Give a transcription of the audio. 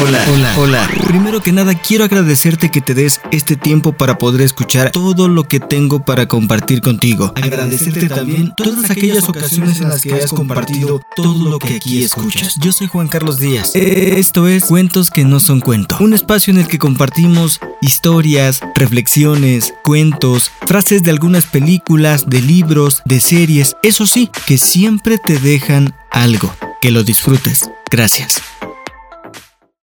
Hola, hola, hola. Primero que nada, quiero agradecerte que te des este tiempo para poder escuchar todo lo que tengo para compartir contigo. Agradecerte también todas aquellas ocasiones en las que has compartido todo lo que aquí escuchas. Yo soy Juan Carlos Díaz. Eh, esto es Cuentos que no son cuento. Un espacio en el que compartimos historias, reflexiones, cuentos, frases de algunas películas, de libros, de series. Eso sí, que siempre te dejan algo. Que lo disfrutes. Gracias.